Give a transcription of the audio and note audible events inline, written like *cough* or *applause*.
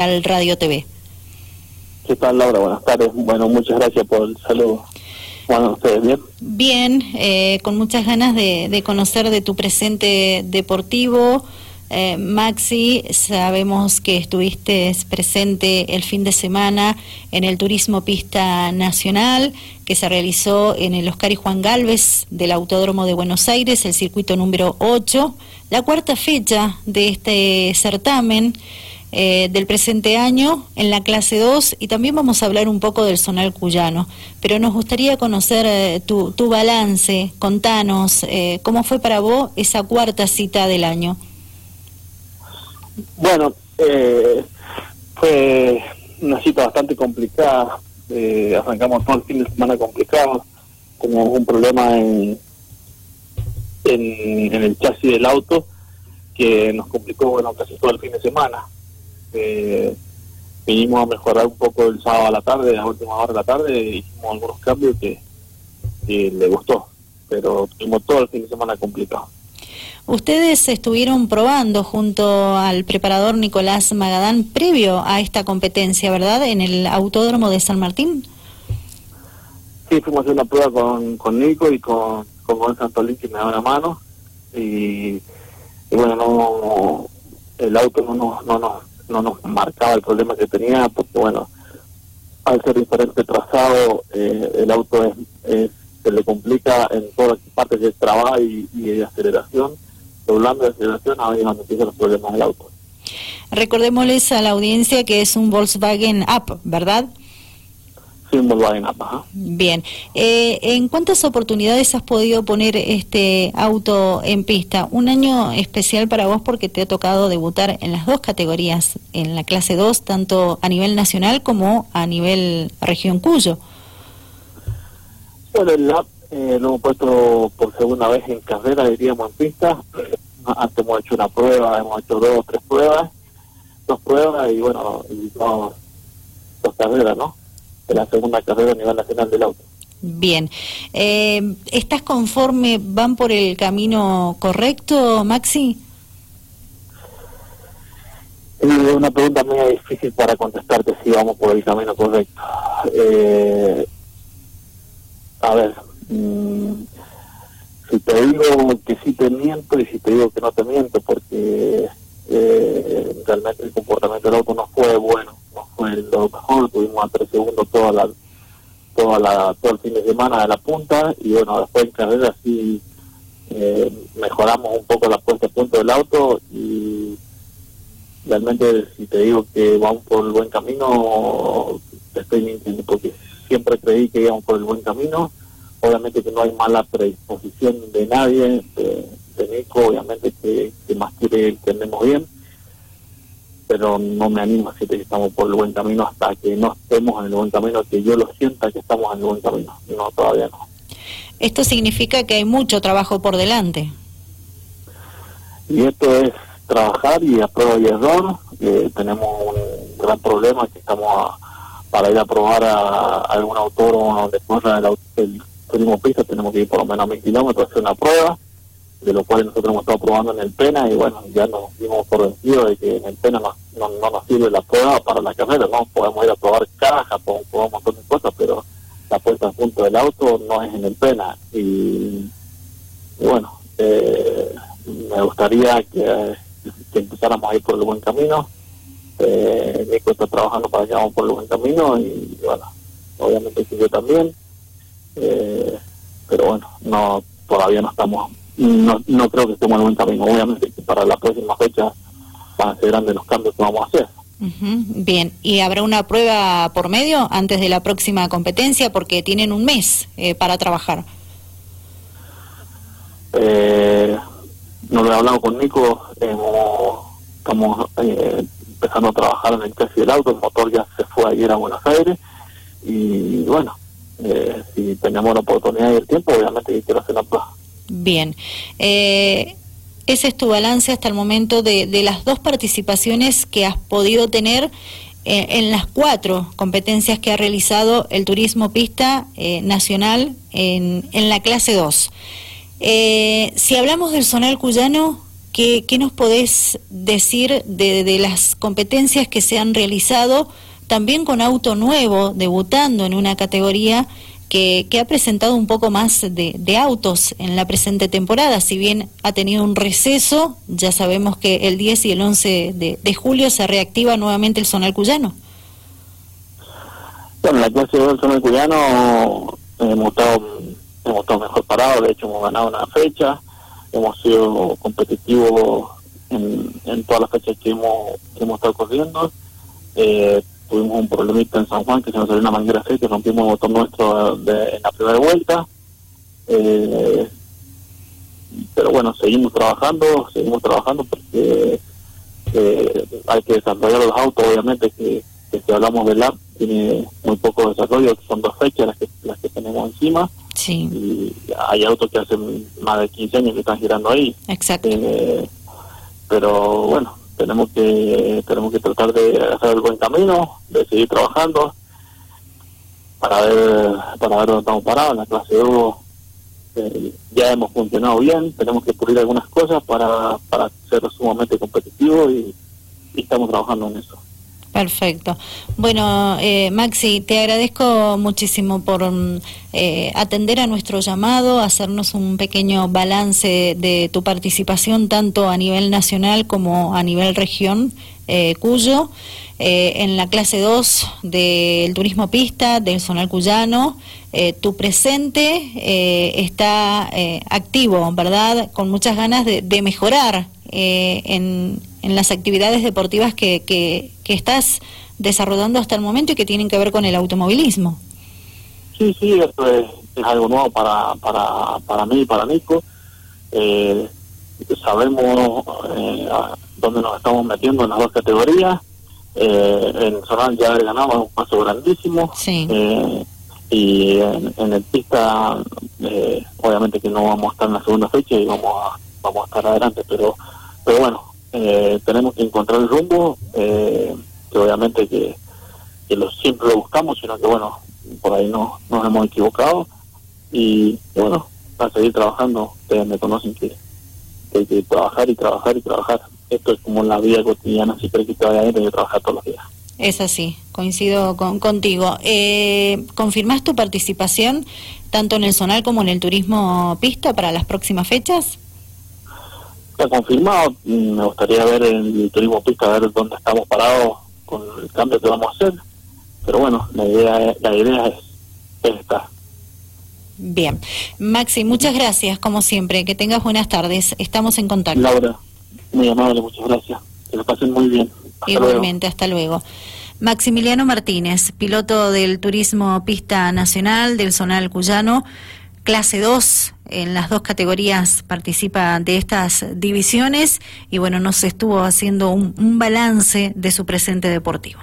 al Radio TV. ¿Qué tal, Laura? Buenas tardes. Bueno, muchas gracias por el saludo. Bueno, ¿ustedes bien? Bien, eh, con muchas ganas de, conocer de tu presente deportivo. Eh, Maxi, sabemos que estuviste presente el fin de semana en el Turismo Pista Nacional que se realizó en el Oscar y Juan Galvez del Autódromo de Buenos Aires, el circuito número 8, la cuarta fecha de este certamen. Eh, del presente año en la clase 2 y también vamos a hablar un poco del zonal cuyano. Pero nos gustaría conocer eh, tu, tu, balance, contanos eh, cómo fue para vos esa cuarta cita del año. Bueno, fue una cita bastante complicada, arrancamos todo el fin de semana complicado, como un problema en, en, en el chasis del auto que nos complicó bueno casi todo el fin de semana eh, vinimos a mejorar un poco el sábado a la tarde, a la última hora de la tarde, hicimos algunos cambios que, le gustó, pero tuvimos todo el fin de semana complicado. Ustedes estuvieron probando junto al preparador Nicolás Magadán previo a esta competencia, ¿verdad? En el Autódromo de San Martín. Sí, fuimos a hacer una prueba con, con Nico y con, con Gonzalo Santolín que me da una mano y, bueno, no, el auto no, no, no, no no nos marcaba el problema que tenía, porque bueno, al ser diferente trazado, eh, el auto es, se le complica en todas las partes de trabajo y, de aceleración, doblando de aceleración, ahí es donde empiezan los problemas del auto. Recordémosles a la audiencia que es un Volkswagen Up, ¿verdad? Bien. Eh, ¿En cuántas oportunidades has podido poner este auto en pista? Un año especial para vos porque te ha tocado debutar en las dos categorías, en la clase 2, tanto a nivel nacional como a nivel región Cuyo. Bueno, el LAP eh, lo hemos puesto por segunda vez en carrera, diríamos, en pista. *clears throat* Antes hemos hecho una prueba, hemos hecho dos o tres pruebas, dos pruebas y bueno, y dos carreras, ¿no? La segunda carrera a nivel nacional del auto. Bien. Eh, ¿Estás conforme, van por el camino correcto, Maxi? Es una pregunta muy difícil para contestarte si vamos por el camino correcto. Eh, a ver, mm, si te digo que sí te miento y si te digo que no te miento, porque eh, realmente el comportamiento del auto no fue bueno fue lo mejor, tuvimos a tres segundos toda la, toda la, todo el fin de semana de la punta y bueno, después en carrera sí eh, mejoramos un poco la puesta a punto del auto y realmente si te digo que vamos por el buen camino, te estoy mintiendo porque siempre creí que íbamos por el buen camino. Obviamente que no hay mala predisposición de nadie, de, Nico, obviamente que, que más quiere que andemos bien pero no me animo a decir que estamos por el buen camino hasta que no estemos en el buen camino, que yo lo sienta que estamos en el buen camino. No, todavía no. Esto significa que hay mucho trabajo por delante. Y esto es trabajar y a prueba y error. tenemos un gran problema que estamos para ir a probar a, algún autódromo donde corra el, el turismo pista, tenemos que ir por lo menos a mil kilómetros a hacer una prueba de lo cual nosotros hemos estado probando en el PENA y bueno, ya nos dimos por vencido de que en el PENA no, no, nos sirve la prueba para la carrera, ¿no? Podemos ir a probar caja, podemos probar un montón de cosas, pero la puesta en punto del auto no es en el PENA. Y, bueno, eh, me gustaría que, empezáramos a ir por el buen camino. Eh, Nico está trabajando para que vamos por el buen camino y bueno, obviamente que yo también. Eh, pero bueno, no todavía no estamos no, no creo que estemos en buen camino. Obviamente que para la próxima fecha ser grandes los cambios que vamos a hacer. Bien, ¿y habrá una prueba por medio antes de la próxima competencia? Porque tienen un mes eh, para trabajar. Eh, no lo he hablado con Nico, estamos eh, empezando a trabajar en el chasis del auto, el motor ya se fue ayer a Buenos Aires y bueno, eh, si tenemos la oportunidad y el tiempo, obviamente quiero hacer la prueba. Bien. Eh, ese es tu balance hasta el momento de, las dos participaciones que has podido tener eh, en las cuatro competencias que ha realizado el Turismo Pista eh, Nacional en, en, la clase 2. si hablamos del zonal cuyano, ¿qué, nos podés decir de, las competencias que se han realizado también con auto nuevo, debutando en una categoría que, ha presentado un poco más de, autos en la presente temporada. Si bien ha tenido un receso, ya sabemos que el 10 y el 11 de, julio se reactiva nuevamente el Zonal Cuyano. Bueno, la clase del Zonal Cuyano hemos estado, hemos estado mejor parados, de hecho hemos ganado una fecha, hemos sido competitivos en, en todas las fechas que hemos, que hemos estado corriendo. Eh, tuvimos un problemita en San Juan que se nos salió una manguera seca, rompimos el motor nuestro de, en la primera vuelta. Eh, pero bueno, seguimos trabajando, seguimos trabajando porque eh, hay que desarrollar los autos, obviamente que, si hablamos del app tiene muy poco desarrollo, son dos fechas las que, las que tenemos encima. Sí. Y hay autos que hacen más de 15 años que están girando ahí. Exacto. Eh, pero bueno, tenemos que tenemos que tratar de hacer el buen camino, de seguir trabajando para ver para ver dónde estamos parados. La clase 2 eh, ya hemos funcionado bien, tenemos que pulir algunas cosas para, para ser sumamente competitivos y estamos trabajando en eso. Perfecto. Bueno, eh, Maxi, te agradezco muchísimo por mm, eh, atender a nuestro llamado, hacernos un pequeño balance de tu participación tanto a nivel nacional como a nivel región, eh, Cuyo, en la clase 2 del turismo pista del Zonal Cuyano. tu presente está activo, ¿verdad? Con muchas ganas de, de mejorar en en las actividades deportivas que, que, estás desarrollando hasta el momento y que tienen que ver con el automovilismo. Sí, sí, esto es, algo nuevo para, para, para mí y para Nico. Eh, sabemos eh, dónde nos estamos metiendo en las dos categorías. Eh, en Soral ya ganamos un paso grandísimo. Sí. Eh, y en, el pista, obviamente que no vamos a estar en la segunda fecha y vamos a, vamos a estar adelante, pero, pero bueno, eh, tenemos que encontrar el rumbo, eh, que obviamente que, lo, siempre lo buscamos, sino que bueno, por ahí no, nos hemos equivocado y, bueno, para seguir trabajando, ustedes me conocen que, hay que trabajar y trabajar y trabajar. Esto es como la vida cotidiana, si crees que todavía hay que trabajar todos los días. Es así, coincido con, contigo. Eh, ¿Confirmás tu participación tanto en el zonal como en el turismo pista para las próximas fechas? Confirmado. Me gustaría ver el turismo pista, ver dónde estamos parados con el cambio que vamos a hacer. Pero bueno, la idea, la idea es, esta. Bien. Maxi, muchas gracias, como siempre. Que tengas buenas tardes. Estamos en contacto. Laura, muy amable, muchas gracias. Que lo pasen muy bien. Igualmente, hasta luego. Maximiliano Martínez, piloto del Turismo Pista Nacional del Zonal Cuyano, clase 2 en las dos categorías participa de estas divisiones y bueno, nos estuvo haciendo un, un balance de su presente deportivo.